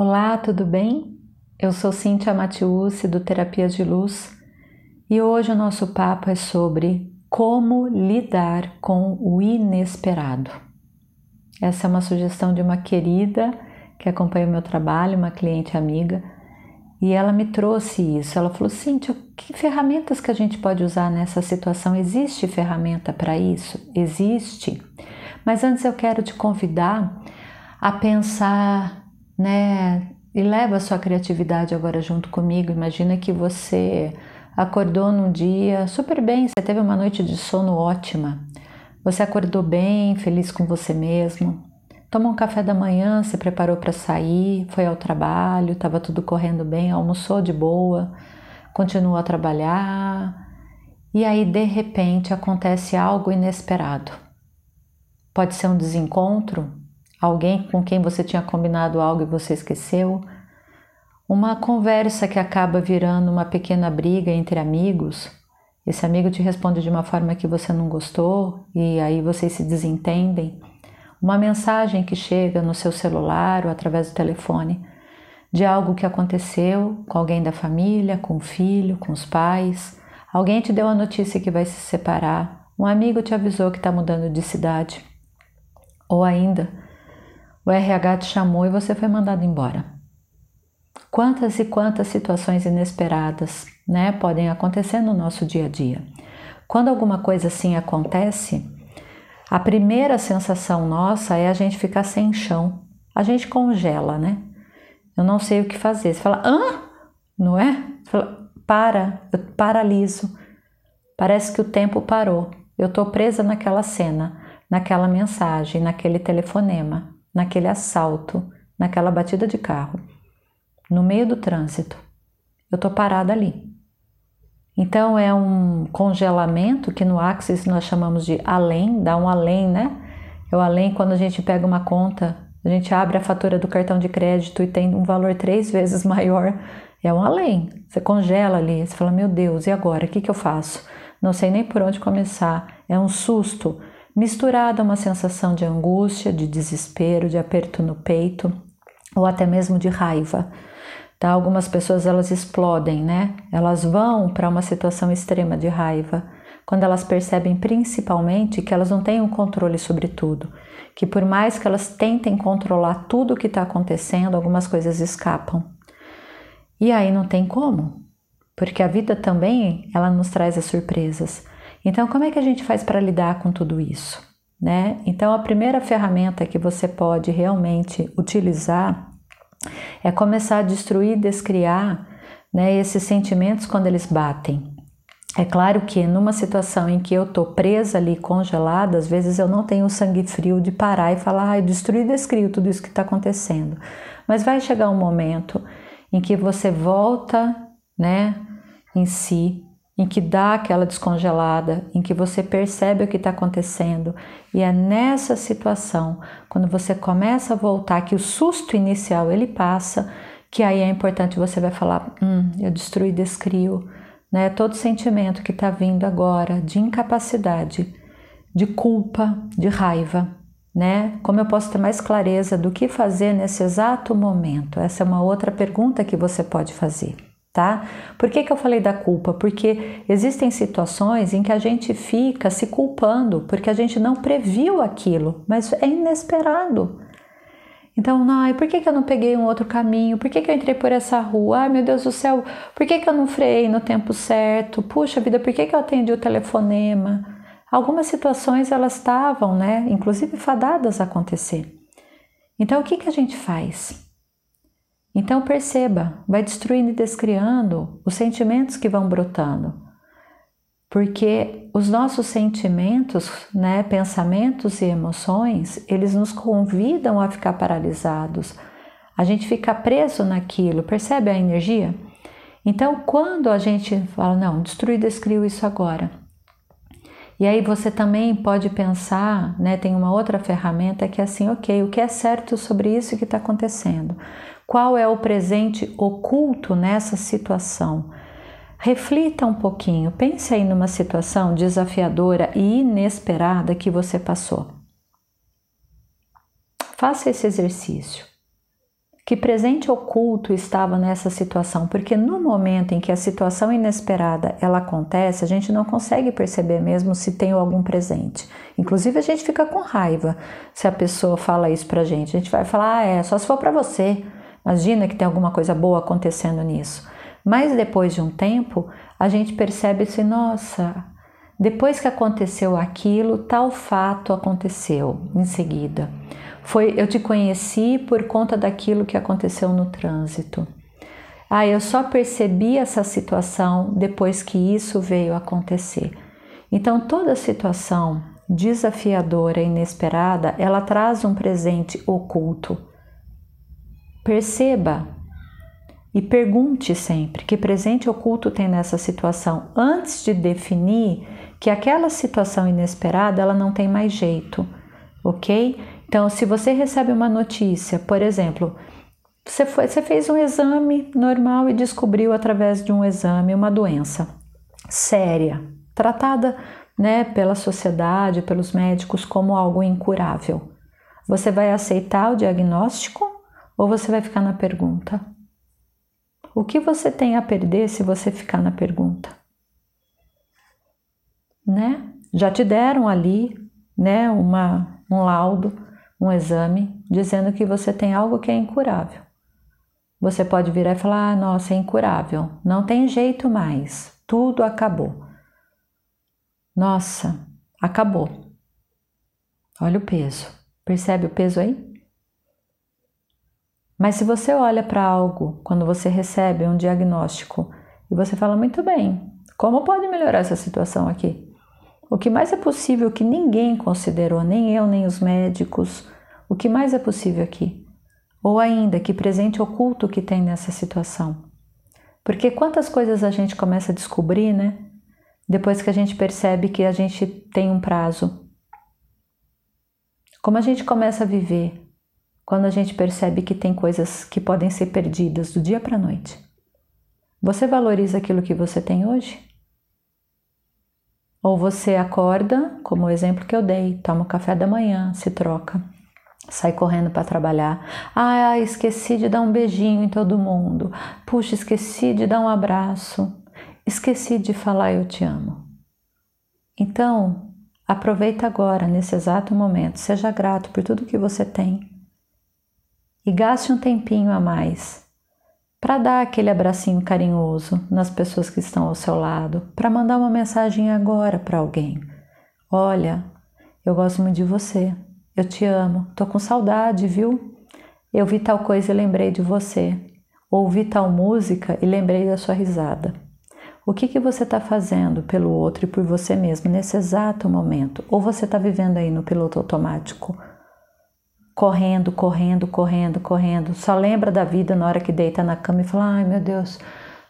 Olá, tudo bem? Eu sou Cíntia Matiusi do Terapia de Luz e hoje o nosso papo é sobre como lidar com o inesperado. Essa é uma sugestão de uma querida que acompanha o meu trabalho, uma cliente amiga, e ela me trouxe isso. Ela falou: Cíntia, que ferramentas que a gente pode usar nessa situação? Existe ferramenta para isso? Existe. Mas antes eu quero te convidar a pensar né? E leva a sua criatividade agora junto comigo. Imagina que você acordou num dia super bem, você teve uma noite de sono ótima. Você acordou bem, feliz com você mesmo. Tomou um café da manhã, se preparou para sair, foi ao trabalho, estava tudo correndo bem, almoçou de boa, continuou a trabalhar. E aí, de repente, acontece algo inesperado. Pode ser um desencontro, alguém com quem você tinha combinado algo e você esqueceu, uma conversa que acaba virando uma pequena briga entre amigos. Esse amigo te responde de uma forma que você não gostou e aí vocês se desentendem. Uma mensagem que chega no seu celular ou através do telefone de algo que aconteceu com alguém da família, com o filho, com os pais. Alguém te deu a notícia que vai se separar. Um amigo te avisou que está mudando de cidade. Ou ainda, o RH te chamou e você foi mandado embora. Quantas e quantas situações inesperadas né, podem acontecer no nosso dia a dia. Quando alguma coisa assim acontece, a primeira sensação nossa é a gente ficar sem chão. A gente congela, né? Eu não sei o que fazer. Você fala, hã? Não é? Você fala, para, eu paraliso. Parece que o tempo parou. Eu estou presa naquela cena, naquela mensagem, naquele telefonema naquele assalto, naquela batida de carro, no meio do trânsito. Eu estou parada ali. Então é um congelamento que no Axis nós chamamos de além, dá um além, né? É o além quando a gente pega uma conta, a gente abre a fatura do cartão de crédito e tem um valor três vezes maior. É um além. Você congela ali, você fala, meu Deus, e agora? O que, que eu faço? Não sei nem por onde começar. É um susto misturada a uma sensação de angústia, de desespero, de aperto no peito ou até mesmo de raiva. Tá? Algumas pessoas elas explodem, né? Elas vão para uma situação extrema de raiva quando elas percebem principalmente que elas não têm um controle sobre tudo, que por mais que elas tentem controlar tudo o que está acontecendo, algumas coisas escapam. E aí não tem como, porque a vida também ela nos traz as surpresas. Então, como é que a gente faz para lidar com tudo isso? Né? Então, a primeira ferramenta que você pode realmente utilizar é começar a destruir, descriar né, esses sentimentos quando eles batem. É claro que numa situação em que eu estou presa ali, congelada, às vezes eu não tenho sangue frio de parar e falar, ah, eu destruí e descrio tudo isso que está acontecendo. Mas vai chegar um momento em que você volta né, em si, em que dá aquela descongelada, em que você percebe o que está acontecendo. E é nessa situação, quando você começa a voltar, que o susto inicial ele passa, que aí é importante você vai falar: hum, eu destruí, descrio. Né? Todo sentimento que está vindo agora de incapacidade, de culpa, de raiva. Né? Como eu posso ter mais clareza do que fazer nesse exato momento? Essa é uma outra pergunta que você pode fazer tá? Por que, que eu falei da culpa? Porque existem situações em que a gente fica se culpando porque a gente não previu aquilo, mas é inesperado. Então, ai, por que, que eu não peguei um outro caminho? Por que, que eu entrei por essa rua? Ai, meu Deus do céu, por que, que eu não freiei no tempo certo? Puxa vida, por que, que eu atendi o telefonema? Algumas situações elas estavam, né, inclusive fadadas a acontecer. Então, o que, que a gente faz? Então perceba, vai destruindo e descriando os sentimentos que vão brotando. Porque os nossos sentimentos, né, pensamentos e emoções, eles nos convidam a ficar paralisados. A gente fica preso naquilo, percebe a energia? Então, quando a gente fala, não, destruir e descrio isso agora. E aí você também pode pensar, né, tem uma outra ferramenta que é assim, ok, o que é certo sobre isso que está acontecendo? Qual é o presente oculto nessa situação? Reflita um pouquinho, pense aí numa situação desafiadora e inesperada que você passou. Faça esse exercício. Que presente oculto estava nessa situação, porque no momento em que a situação inesperada ela acontece, a gente não consegue perceber mesmo se tem algum presente. Inclusive a gente fica com raiva se a pessoa fala isso pra gente. A gente vai falar: "Ah, é, só se for para você". Imagina que tem alguma coisa boa acontecendo nisso. Mas depois de um tempo, a gente percebe se, nossa, depois que aconteceu aquilo, tal fato aconteceu em seguida. Foi, eu te conheci por conta daquilo que aconteceu no trânsito. Ah, eu só percebi essa situação depois que isso veio acontecer. Então, toda situação desafiadora, inesperada, ela traz um presente oculto. Perceba e pergunte sempre que presente oculto tem nessa situação antes de definir que aquela situação inesperada ela não tem mais jeito, ok? Então, se você recebe uma notícia, por exemplo, você, foi, você fez um exame normal e descobriu através de um exame uma doença séria, tratada né, pela sociedade, pelos médicos como algo incurável. Você vai aceitar o diagnóstico ou você vai ficar na pergunta? O que você tem a perder se você ficar na pergunta? Né? Já te deram ali, né, uma, um laudo um exame dizendo que você tem algo que é incurável. Você pode virar e falar: ah, nossa, é incurável, não tem jeito mais, tudo acabou. Nossa, acabou. Olha o peso, percebe o peso aí? Mas se você olha para algo, quando você recebe um diagnóstico, e você fala: muito bem, como pode melhorar essa situação aqui? O que mais é possível que ninguém considerou, nem eu, nem os médicos, o que mais é possível aqui? Ou ainda, que presente oculto que tem nessa situação? Porque quantas coisas a gente começa a descobrir, né? Depois que a gente percebe que a gente tem um prazo. Como a gente começa a viver quando a gente percebe que tem coisas que podem ser perdidas do dia para a noite? Você valoriza aquilo que você tem hoje? Ou você acorda, como o exemplo que eu dei, toma o café da manhã, se troca, sai correndo para trabalhar. Ah, esqueci de dar um beijinho em todo mundo. Puxa, esqueci de dar um abraço. Esqueci de falar eu te amo. Então, aproveita agora, nesse exato momento. Seja grato por tudo que você tem. E gaste um tempinho a mais para dar aquele abracinho carinhoso nas pessoas que estão ao seu lado, para mandar uma mensagem agora para alguém. Olha, eu gosto muito de você. Eu te amo. Tô com saudade, viu? Eu vi tal coisa e lembrei de você. Ouvi tal música e lembrei da sua risada. O que, que você está fazendo pelo outro e por você mesmo nesse exato momento? Ou você está vivendo aí no piloto automático? Correndo, correndo, correndo, correndo. Só lembra da vida na hora que deita na cama e fala: ai meu Deus,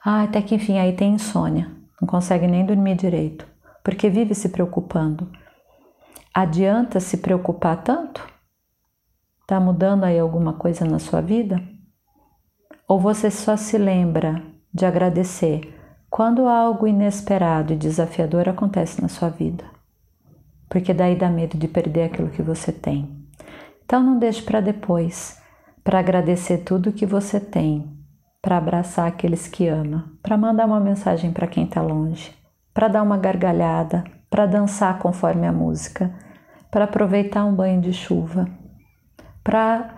ai, até que enfim aí tem insônia. Não consegue nem dormir direito. Porque vive se preocupando. Adianta se preocupar tanto? Está mudando aí alguma coisa na sua vida? Ou você só se lembra de agradecer quando algo inesperado e desafiador acontece na sua vida? Porque daí dá medo de perder aquilo que você tem. Então não deixe para depois, para agradecer tudo que você tem, para abraçar aqueles que ama, para mandar uma mensagem para quem está longe, para dar uma gargalhada, para dançar conforme a música para aproveitar um banho de chuva, para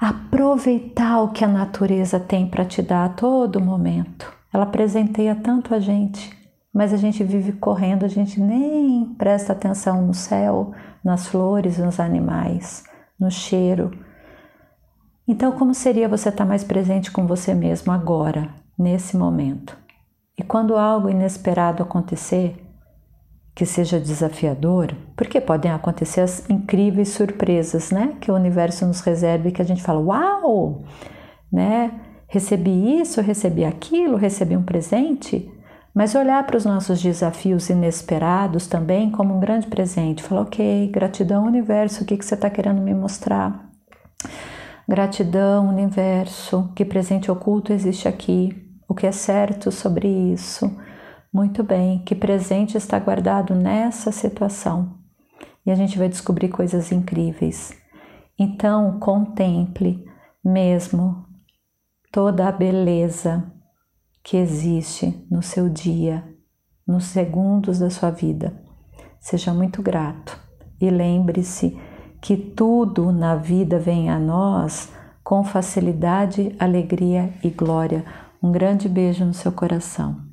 aproveitar o que a natureza tem para te dar a todo momento. Ela presenteia tanto a gente, mas a gente vive correndo, a gente nem presta atenção no céu, nas flores, nos animais, no cheiro. Então, como seria você estar mais presente com você mesmo agora, nesse momento? E quando algo inesperado acontecer, que seja desafiador, porque podem acontecer as incríveis surpresas, né? Que o universo nos reserva e que a gente fala, uau, né? Recebi isso, recebi aquilo, recebi um presente. Mas olhar para os nossos desafios inesperados também como um grande presente. Falar, ok, gratidão, universo, o que, que você está querendo me mostrar? Gratidão, universo, que presente oculto existe aqui? O que é certo sobre isso? Muito bem, que presente está guardado nessa situação? E a gente vai descobrir coisas incríveis. Então, contemple mesmo toda a beleza que existe no seu dia, nos segundos da sua vida. Seja muito grato e lembre-se que tudo na vida vem a nós com facilidade, alegria e glória. Um grande beijo no seu coração.